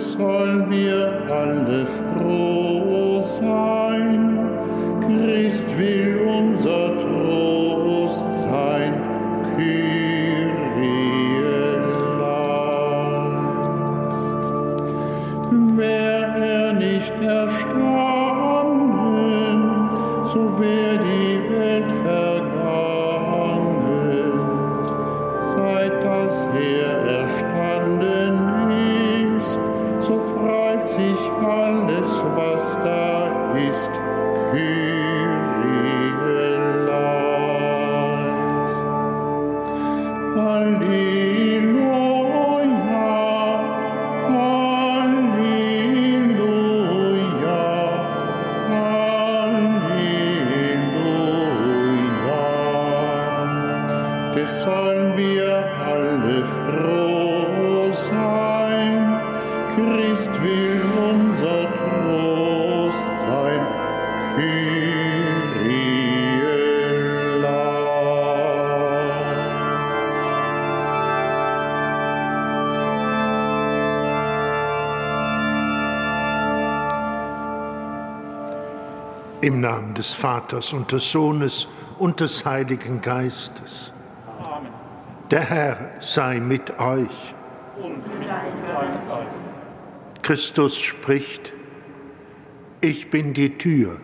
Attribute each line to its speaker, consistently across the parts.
Speaker 1: sollen wir alle froh sein. Christ will
Speaker 2: Im Namen des Vaters und des Sohnes und des Heiligen Geistes.
Speaker 3: Amen.
Speaker 2: Der Herr sei mit euch.
Speaker 3: Und mit deinem Geist.
Speaker 2: Christus spricht, ich bin die Tür.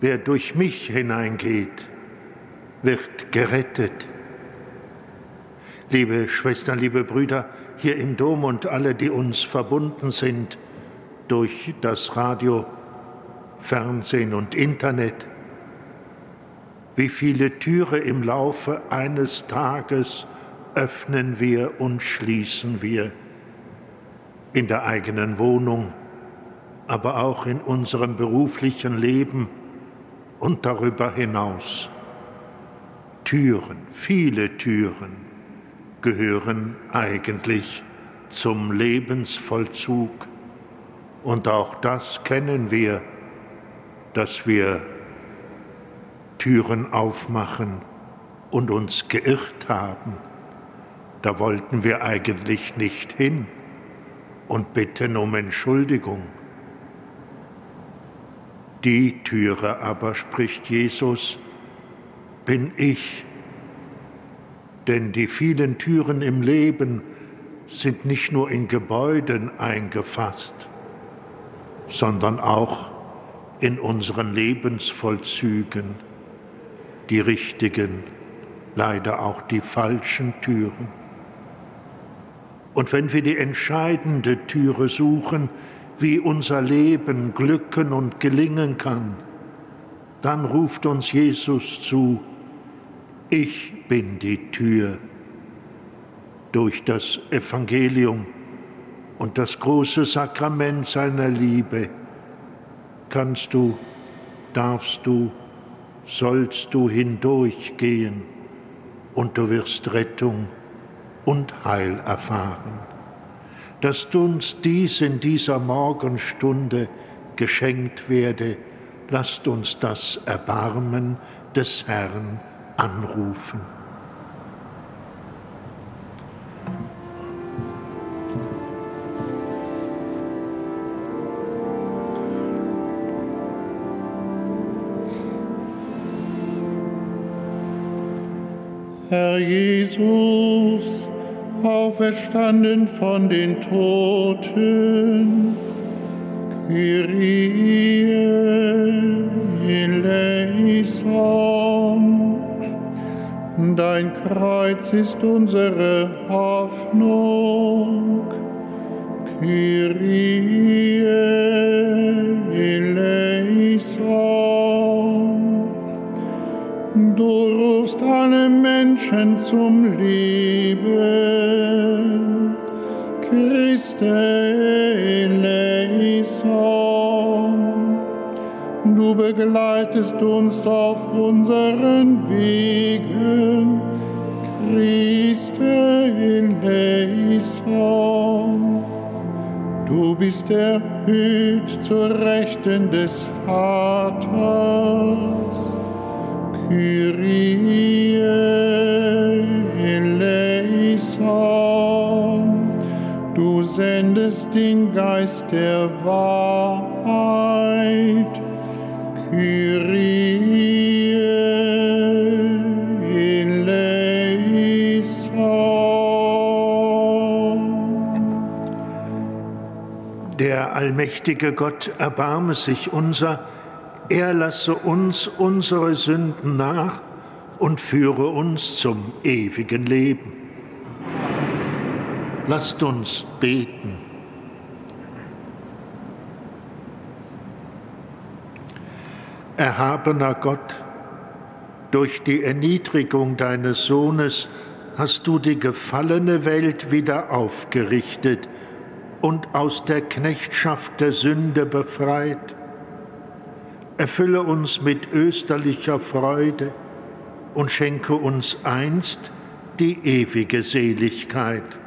Speaker 2: Wer durch mich hineingeht, wird gerettet. Liebe Schwestern, liebe Brüder, hier im Dom und alle, die uns verbunden sind durch das Radio, Fernsehen und Internet, wie viele Türe im Laufe eines Tages öffnen wir und schließen wir in der eigenen Wohnung, aber auch in unserem beruflichen Leben und darüber hinaus. Türen, viele Türen gehören eigentlich zum Lebensvollzug. Und auch das kennen wir, dass wir Türen aufmachen und uns geirrt haben. Da wollten wir eigentlich nicht hin und bitten um Entschuldigung. Die Türe aber, spricht Jesus, bin ich. Denn die vielen Türen im Leben sind nicht nur in Gebäuden eingefasst, sondern auch in unseren Lebensvollzügen, die richtigen, leider auch die falschen Türen. Und wenn wir die entscheidende Türe suchen, wie unser Leben glücken und gelingen kann, dann ruft uns Jesus zu, ich bin die Tür. Durch das Evangelium und das große Sakrament seiner Liebe kannst du, darfst du, sollst du hindurchgehen und du wirst Rettung und Heil erfahren. Dass uns dies in dieser Morgenstunde geschenkt werde, lasst uns das Erbarmen des Herrn anrufen.
Speaker 1: Herr Jesus, auferstanden von den Toten, Kyrie eleison. Dein Kreuz ist unsere Hoffnung, Kyrie eleison. Du rufst alle Menschen zum Leben. Christe eleison. Du begleitest uns auf unseren Wegen. Christe eleison. Du bist erhöht zur Rechten des Vaters. Du sendest den Geist der Wahrheit. Kyrie eleison.
Speaker 2: Der allmächtige Gott erbarme sich unser, er lasse uns unsere Sünden nach und führe uns zum ewigen Leben. Lasst uns beten. Erhabener Gott, durch die Erniedrigung deines Sohnes hast du die gefallene Welt wieder aufgerichtet und aus der Knechtschaft der Sünde befreit. Erfülle uns mit österlicher Freude und schenke uns einst die ewige Seligkeit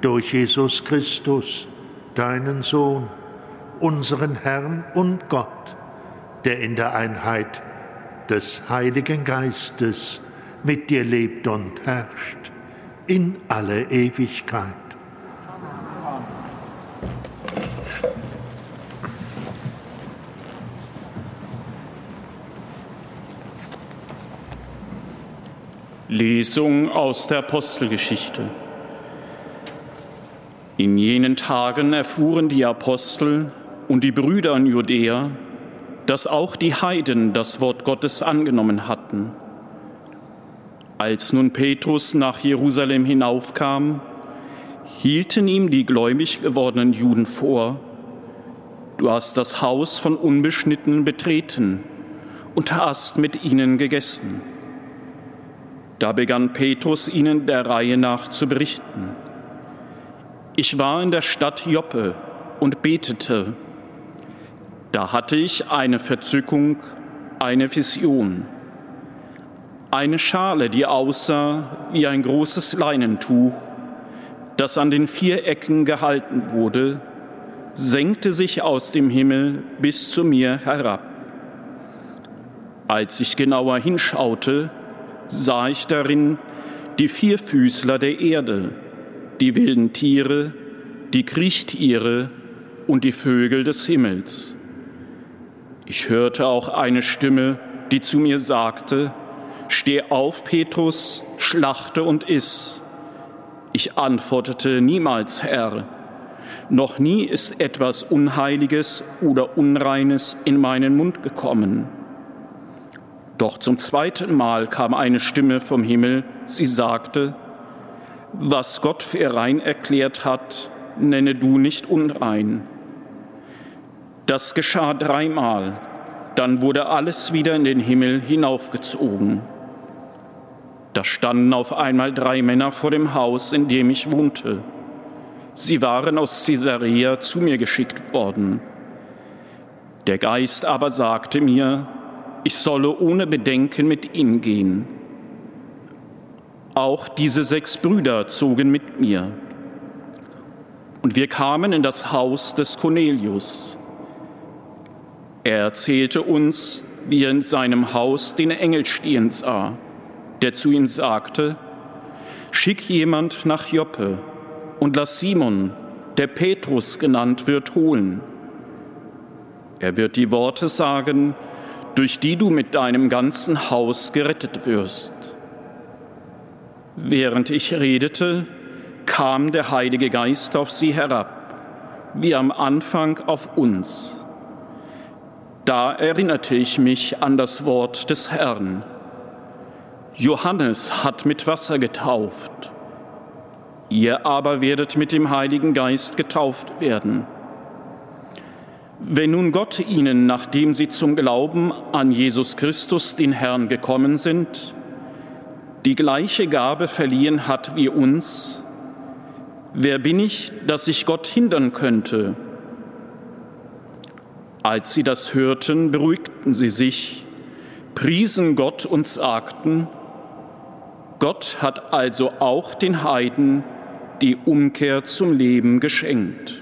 Speaker 2: durch Jesus Christus, deinen Sohn, unseren Herrn und Gott, der in der Einheit des Heiligen Geistes mit dir lebt und herrscht in alle Ewigkeit.
Speaker 3: Lesung aus der Apostelgeschichte. In jenen Tagen erfuhren die Apostel und die Brüder in Judäa, dass auch die Heiden das Wort Gottes angenommen hatten. Als nun Petrus nach Jerusalem hinaufkam, hielten ihm die gläubig gewordenen Juden vor, du hast das Haus von Unbeschnittenen betreten und hast mit ihnen gegessen. Da begann Petrus ihnen der Reihe nach zu berichten. Ich war in der Stadt Joppe und betete. Da hatte ich eine Verzückung, eine Vision. Eine Schale, die aussah wie ein großes Leinentuch, das an den vier Ecken gehalten wurde, senkte sich aus dem Himmel bis zu mir herab. Als ich genauer hinschaute, sah ich darin die Vierfüßler der Erde, die wilden Tiere, die Kriechtiere und die Vögel des Himmels. Ich hörte auch eine Stimme, die zu mir sagte, Steh auf, Petrus, schlachte und iss. Ich antwortete niemals, Herr. Noch nie ist etwas Unheiliges oder Unreines in meinen Mund gekommen. Doch zum zweiten Mal kam eine Stimme vom Himmel, sie sagte, was Gott für rein erklärt hat, nenne du nicht unrein. Das geschah dreimal, dann wurde alles wieder in den Himmel hinaufgezogen. Da standen auf einmal drei Männer vor dem Haus, in dem ich wohnte. Sie waren aus Caesarea zu mir geschickt worden. Der Geist aber sagte mir, ich solle ohne Bedenken mit ihnen gehen. Auch diese sechs Brüder zogen mit mir. Und wir kamen in das Haus des Cornelius. Er erzählte uns, wie er in seinem Haus den Engel stehen sah, der zu ihm sagte, Schick jemand nach Joppe und lass Simon, der Petrus genannt wird, holen. Er wird die Worte sagen, durch die du mit deinem ganzen Haus gerettet wirst. Während ich redete, kam der Heilige Geist auf sie herab, wie am Anfang auf uns. Da erinnerte ich mich an das Wort des Herrn. Johannes hat mit Wasser getauft, ihr aber werdet mit dem Heiligen Geist getauft werden. Wenn nun Gott ihnen, nachdem sie zum Glauben an Jesus Christus, den Herrn, gekommen sind, die gleiche Gabe verliehen hat wie uns, wer bin ich, dass ich Gott hindern könnte? Als sie das hörten, beruhigten sie sich, priesen Gott und sagten, Gott hat also auch den Heiden die Umkehr zum Leben geschenkt.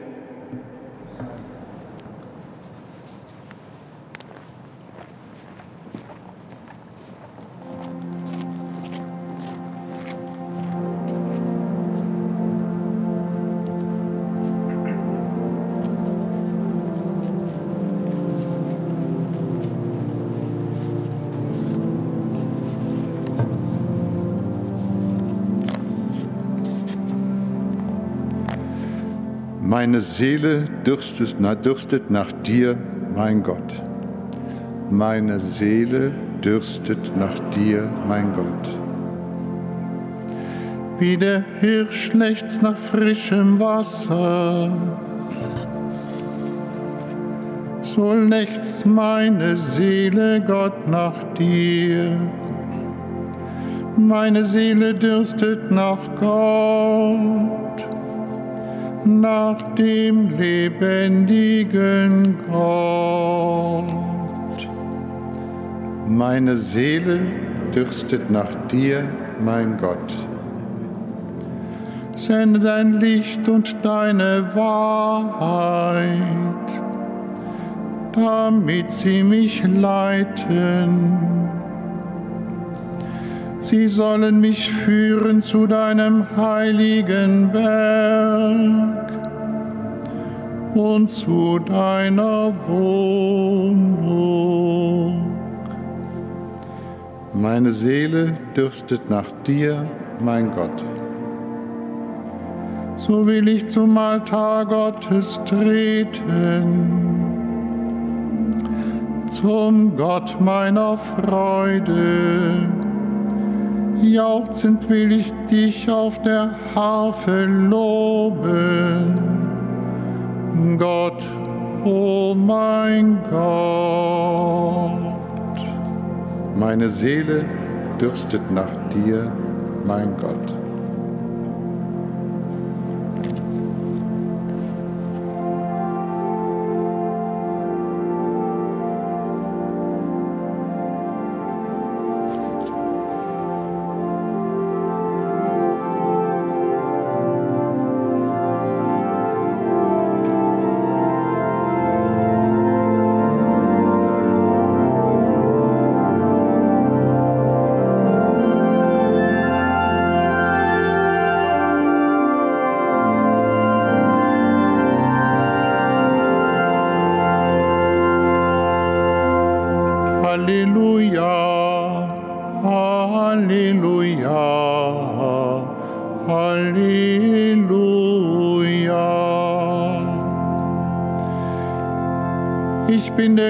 Speaker 1: Meine Seele dürstet, dürstet nach dir, mein Gott. Meine Seele dürstet nach dir, mein Gott. Wie der Hirsch lechzt nach frischem Wasser, so lechzt meine Seele Gott nach dir. Meine Seele dürstet nach Gott nach dem lebendigen Gott. Meine Seele dürstet nach dir, mein Gott. Sende dein Licht und deine Wahrheit, damit sie mich leiten. Sie sollen mich führen zu deinem heiligen Berg und zu deiner Wohnung. Meine Seele dürstet nach dir, mein Gott. So will ich zum Altar Gottes treten, zum Gott meiner Freude. Jauchzend will ich dich auf der Harfe loben Gott, oh mein Gott. Meine Seele dürstet nach dir, mein Gott.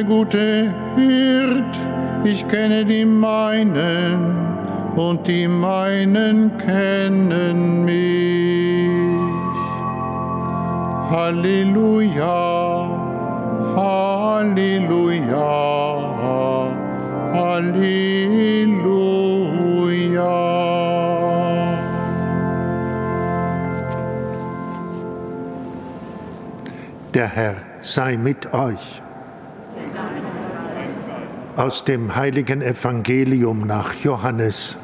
Speaker 1: Gute Hirt, ich kenne die meinen und die meinen kennen mich. Halleluja, Halleluja, Halleluja.
Speaker 2: Der Herr sei mit euch aus dem heiligen Evangelium nach Johannes.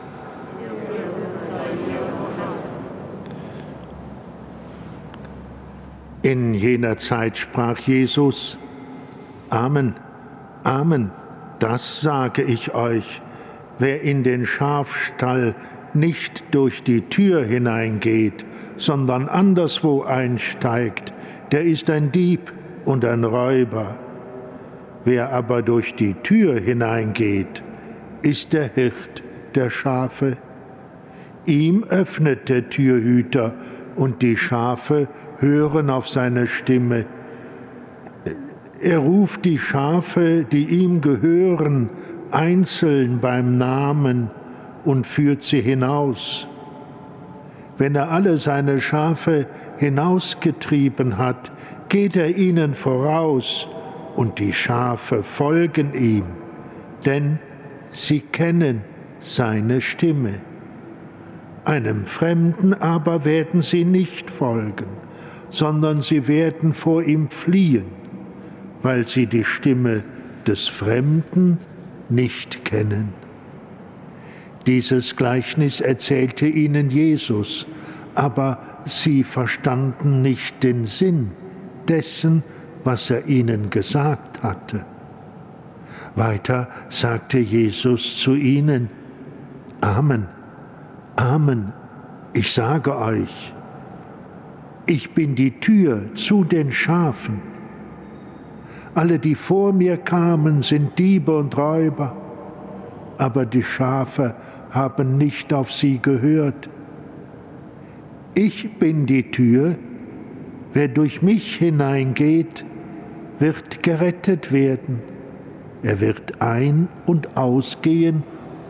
Speaker 2: In jener Zeit sprach Jesus, Amen, Amen, das sage ich euch, wer in den Schafstall nicht durch die Tür hineingeht, sondern anderswo einsteigt, der ist ein Dieb und ein Räuber. Wer aber durch die Tür hineingeht, ist der Hirt der Schafe. Ihm öffnet der Türhüter und die Schafe hören auf seine Stimme. Er ruft die Schafe, die ihm gehören, einzeln beim Namen und führt sie hinaus. Wenn er alle seine Schafe hinausgetrieben hat, geht er ihnen voraus und die Schafe folgen ihm, denn sie kennen seine Stimme. Einem Fremden aber werden sie nicht folgen, sondern sie werden vor ihm fliehen, weil sie die Stimme des Fremden nicht kennen. Dieses Gleichnis erzählte ihnen Jesus, aber sie verstanden nicht den Sinn dessen, was er ihnen gesagt hatte. Weiter sagte Jesus zu ihnen, Amen, Amen, ich sage euch, ich bin die Tür zu den Schafen. Alle, die vor mir kamen, sind Diebe und Räuber, aber die Schafe haben nicht auf sie gehört. Ich bin die Tür, wer durch mich hineingeht, wird gerettet werden. Er wird ein- und ausgehen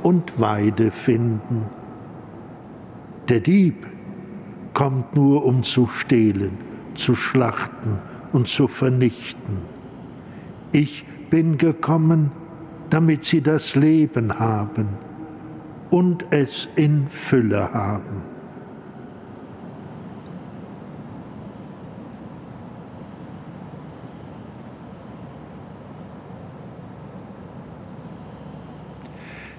Speaker 2: und Weide finden. Der Dieb kommt nur, um zu stehlen, zu schlachten und zu vernichten. Ich bin gekommen, damit sie das Leben haben und es in Fülle haben.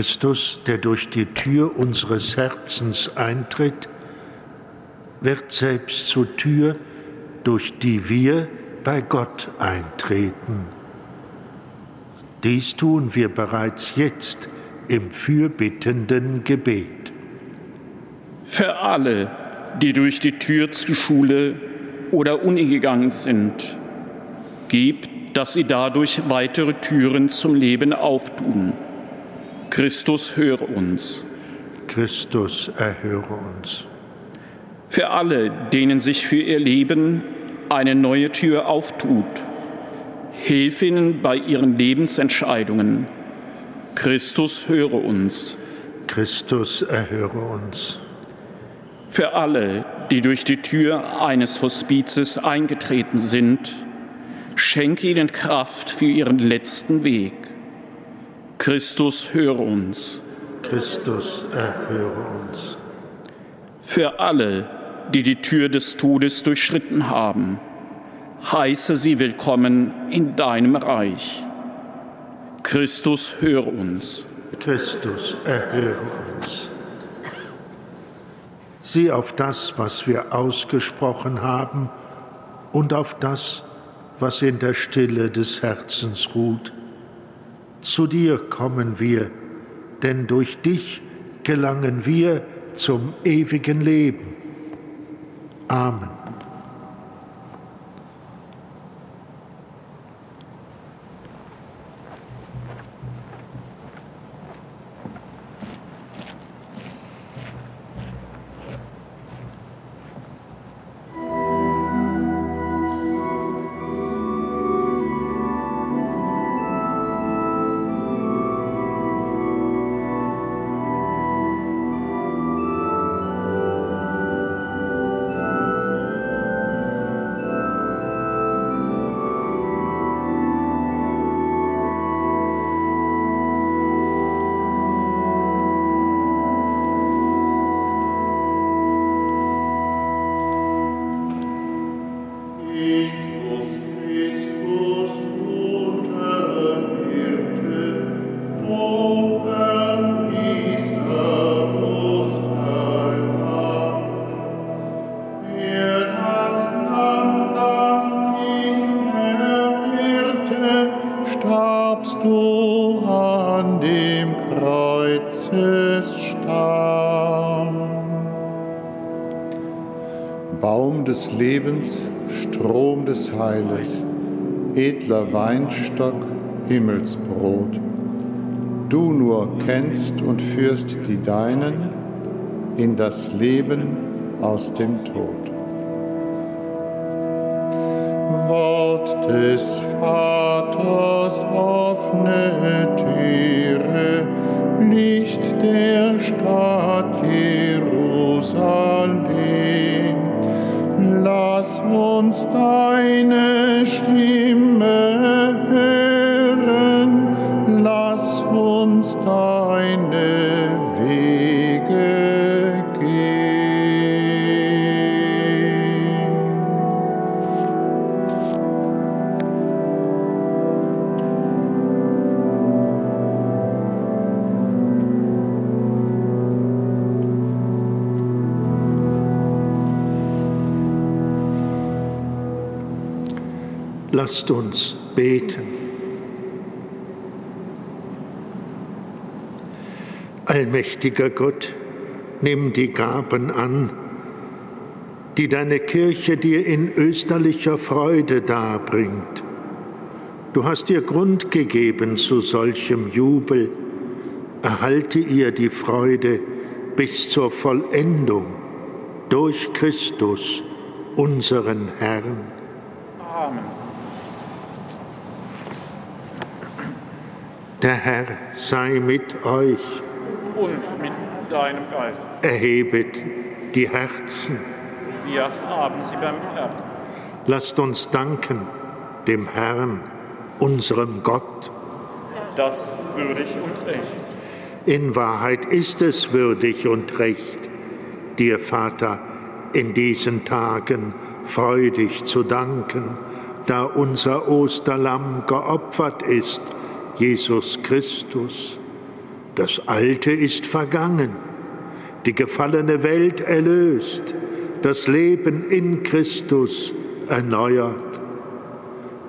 Speaker 2: Christus, der durch die Tür unseres Herzens eintritt, wird selbst zur Tür, durch die wir bei Gott eintreten. Dies tun wir bereits jetzt im fürbittenden Gebet.
Speaker 3: Für alle, die durch die Tür zur Schule oder Uni gegangen sind, gib, dass sie dadurch weitere Türen zum Leben auftun Christus, höre uns.
Speaker 2: Christus, erhöre uns.
Speaker 3: Für alle, denen sich für ihr Leben eine neue Tür auftut, hilf ihnen bei ihren Lebensentscheidungen. Christus, höre uns.
Speaker 2: Christus, erhöre uns.
Speaker 3: Für alle, die durch die Tür eines Hospizes eingetreten sind, schenke ihnen Kraft für ihren letzten Weg. Christus, höre uns.
Speaker 2: Christus, erhöre uns.
Speaker 3: Für alle, die die Tür des Todes durchschritten haben, heiße sie willkommen in deinem Reich. Christus, höre uns.
Speaker 2: Christus, erhöre uns. Sieh auf das, was wir ausgesprochen haben und auf das, was in der Stille des Herzens ruht zu dir kommen wir, denn durch dich gelangen wir zum ewigen Leben. Amen.
Speaker 1: Des Lebens, Strom des Heiles, edler Weinstock, Himmelsbrot. Du nur kennst und führst die Deinen in das Leben aus dem Tod.
Speaker 4: Wort des Vaters
Speaker 1: offene Türe, Licht der uns deine Stimme
Speaker 2: Lasst uns beten. Allmächtiger Gott, nimm die Gaben an, die deine Kirche dir in österlicher Freude darbringt. Du hast ihr Grund gegeben zu solchem Jubel. Erhalte ihr die Freude bis zur Vollendung durch Christus, unseren Herrn.
Speaker 3: Amen.
Speaker 2: Der Herr sei mit euch.
Speaker 3: Und mit deinem Geist.
Speaker 2: Erhebet die Herzen.
Speaker 3: Wir haben sie beim Herrn.
Speaker 2: Lasst uns danken dem Herrn, unserem Gott.
Speaker 3: Das ist würdig und recht.
Speaker 2: In Wahrheit ist es würdig und recht, dir, Vater, in diesen Tagen freudig zu danken, da unser Osterlamm geopfert ist, Jesus Christus. Das Alte ist vergangen, die gefallene Welt erlöst, das Leben in Christus erneuert.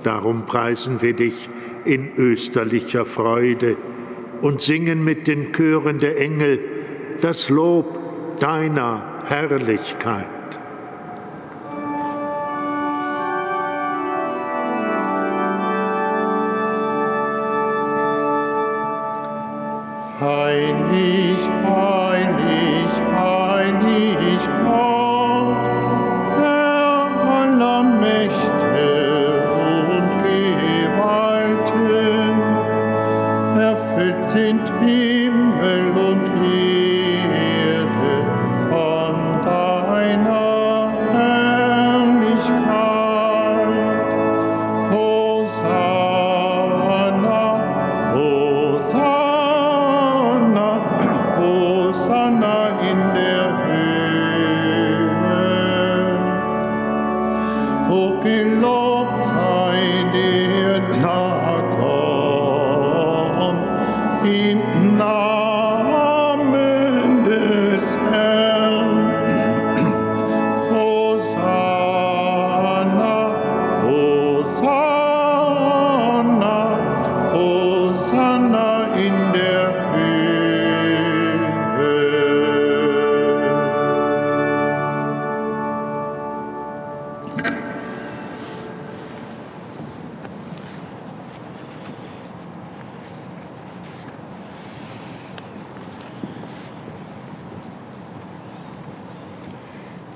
Speaker 2: Darum preisen wir dich in österlicher Freude und singen mit den Chören der Engel das Lob deiner Herrlichkeit.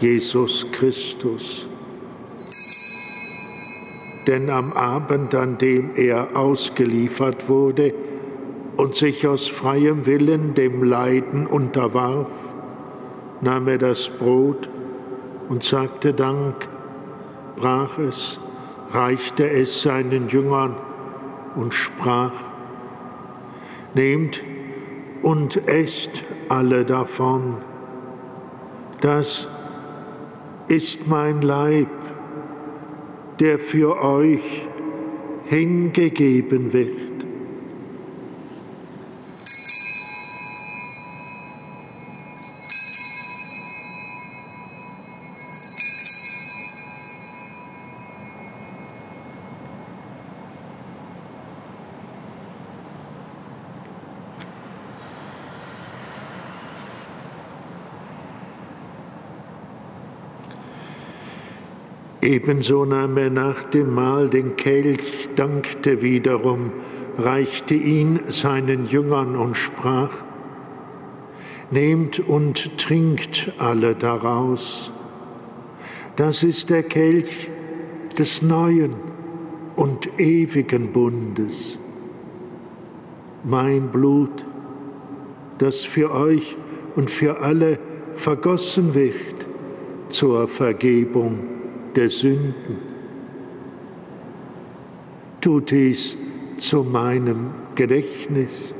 Speaker 2: Jesus Christus. Denn am Abend, an dem er ausgeliefert wurde und sich aus freiem Willen dem Leiden unterwarf, nahm er das Brot und sagte Dank, brach es, reichte es seinen Jüngern und sprach, Nehmt und esst alle davon. Das ist mein Leib, der für euch hingegeben wird. Ebenso nahm er nach dem Mahl den Kelch, dankte wiederum, reichte ihn seinen Jüngern und sprach, Nehmt und trinkt alle daraus. Das ist der Kelch des neuen und ewigen Bundes. Mein Blut, das für euch und für alle vergossen wird zur Vergebung der Sünden. Tut dies zu meinem Gedächtnis.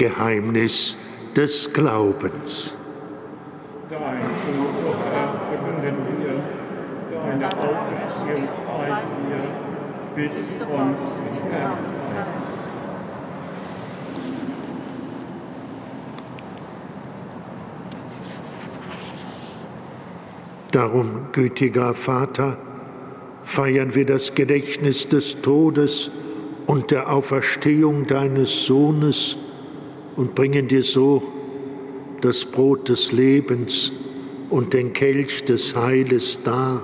Speaker 2: Geheimnis des Glaubens. Darum, gütiger Vater, feiern wir das Gedächtnis des Todes und der Auferstehung deines Sohnes, und bringen dir so das Brot des Lebens und den Kelch des Heiles dar.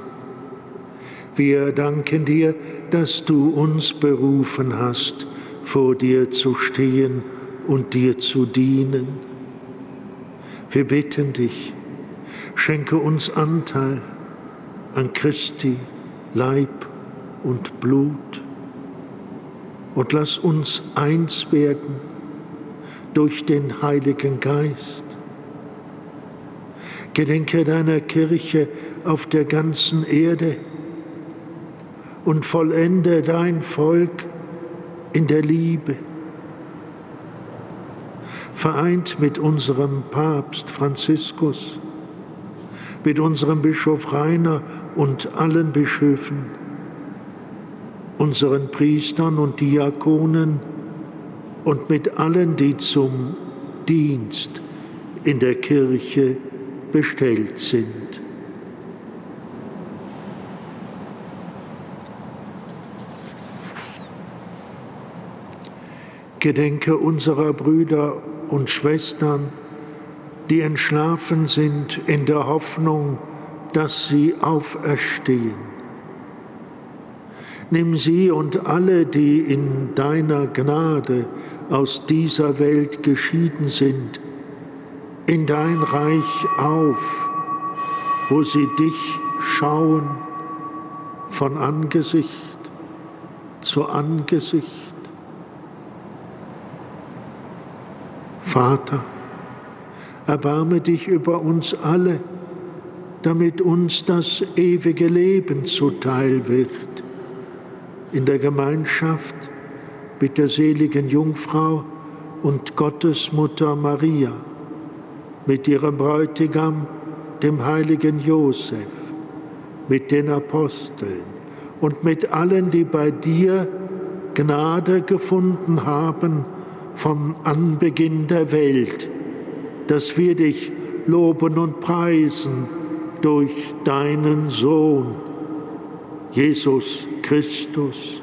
Speaker 2: Wir danken dir, dass du uns berufen hast, vor dir zu stehen und dir zu dienen. Wir bitten dich, schenke uns Anteil an Christi Leib und Blut und lass uns eins werden durch den Heiligen Geist. Gedenke deiner Kirche auf der ganzen Erde und vollende dein Volk in der Liebe. Vereint mit unserem Papst Franziskus, mit unserem Bischof Rainer und allen Bischöfen, unseren Priestern und Diakonen, und mit allen, die zum Dienst in der Kirche bestellt sind. Gedenke unserer Brüder und Schwestern, die entschlafen sind in der Hoffnung, dass sie auferstehen Nimm sie und alle, die in deiner Gnade aus dieser Welt geschieden sind, in dein Reich auf, wo sie dich schauen von Angesicht zu Angesicht. Vater, erbarme dich über uns alle, damit uns das ewige Leben zuteil wird in der Gemeinschaft mit der seligen Jungfrau und Gottesmutter Maria, mit ihrem Bräutigam, dem heiligen Josef, mit den Aposteln und mit allen, die bei dir Gnade gefunden haben vom Anbeginn der Welt, dass wir dich loben und preisen durch deinen Sohn, Jesus Christus.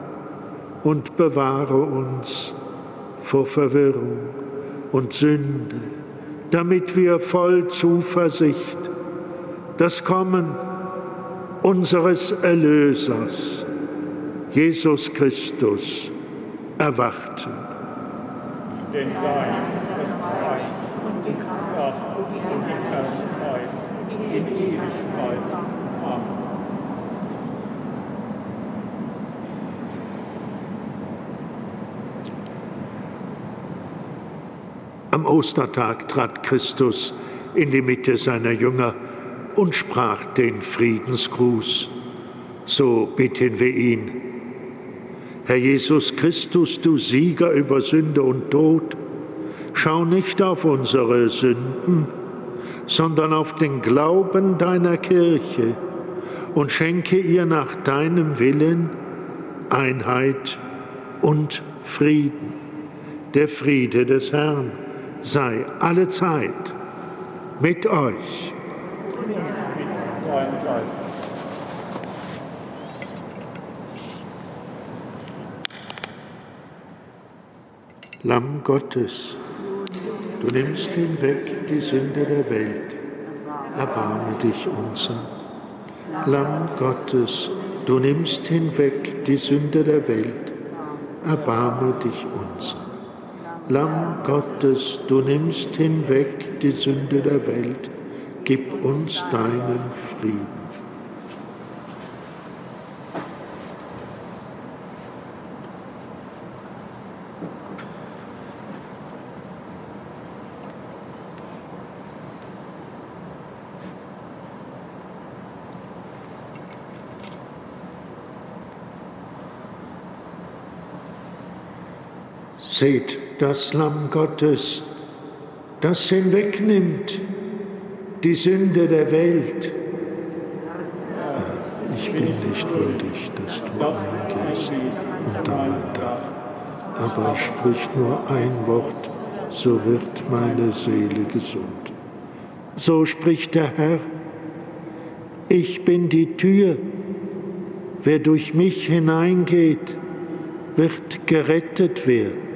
Speaker 2: und bewahre uns vor Verwirrung und Sünde, damit wir voll Zuversicht das Kommen unseres Erlösers, Jesus Christus, erwarten.
Speaker 4: Denn dein ist das Reich und die Kraft und die Herrlichkeit in Ewigkeit. Amen.
Speaker 2: Am Ostertag trat Christus in die Mitte seiner Jünger und sprach den Friedensgruß. So bitten wir ihn. Herr Jesus Christus, du Sieger über Sünde und Tod, schau nicht auf unsere Sünden, sondern auf den Glauben deiner Kirche und schenke ihr nach deinem Willen Einheit und Frieden. Der Friede des Herrn sei alle Zeit mit euch. Lamm Gottes, du nimmst hinweg die Sünde der Welt, erbarme dich unser. Lamm Gottes, du nimmst hinweg die Sünde der Welt, erbarme dich unser. Lamm Gottes, du nimmst hinweg die Sünde der Welt, gib uns deinen Frieden. Seht das Lamm Gottes, das hinwegnimmt die Sünde der Welt. Ich bin nicht würdig, dass du eingehst unter mein Dach, aber sprich nur ein Wort, so wird meine Seele gesund. So spricht der Herr, ich bin die Tür, wer durch mich hineingeht, wird gerettet werden.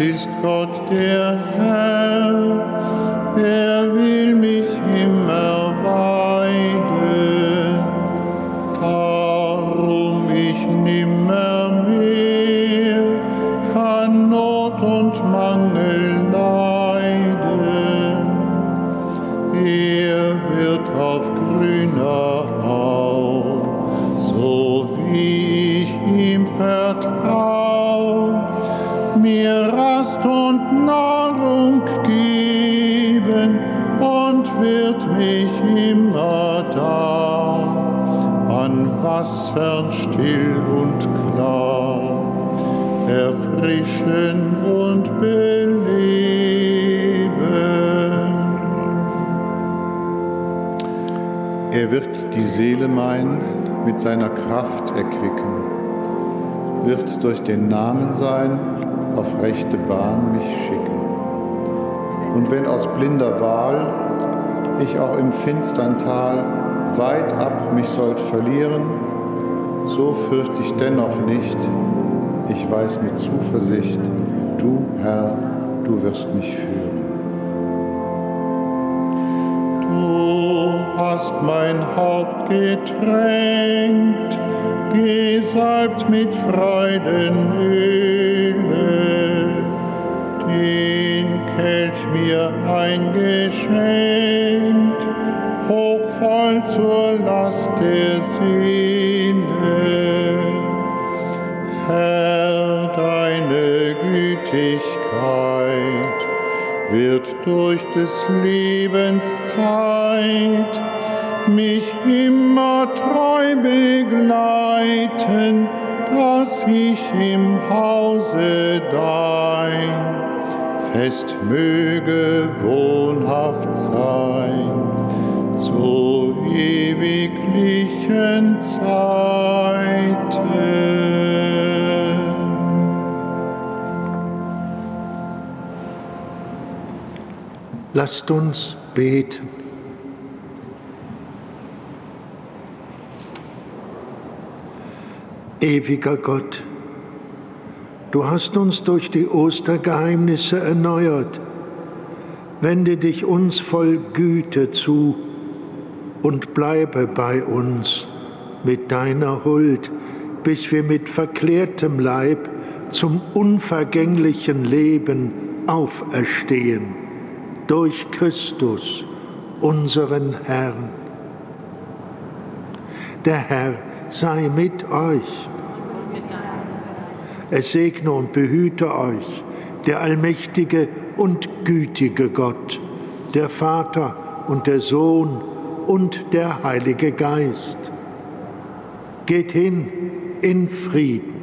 Speaker 1: Ist Gott der Herr, er Wassern still und klar erfrischen und beleben. Er wird die Seele mein mit seiner Kraft erquicken, wird durch den Namen sein auf rechte Bahn mich schicken. Und wenn aus blinder Wahl ich auch im finstern Tal weit ab mich sollt verlieren, so fürcht ich dennoch nicht, ich weiß mit Zuversicht, du Herr, du wirst mich führen. Du hast mein Haupt getränkt, gesalbt mit Freudenöle, den Kelch mir eingeschenkt, hochvoll zur Last der Seele. Herr, deine Gütigkeit wird durch des Lebens Zeit mich immer treu begleiten, dass ich im Hause dein fest möge wohnhaft sein zu ewiglichen Zeiten.
Speaker 2: Lasst uns beten. Ewiger Gott, du hast uns durch die Ostergeheimnisse erneuert. Wende dich uns voll Güte zu und bleibe bei uns mit deiner Huld, bis wir mit verklärtem Leib zum unvergänglichen Leben auferstehen durch Christus, unseren Herrn. Der Herr sei mit euch. Es segne und behüte euch der allmächtige und gütige Gott, der Vater und der Sohn und der Heilige Geist. Geht hin in Frieden.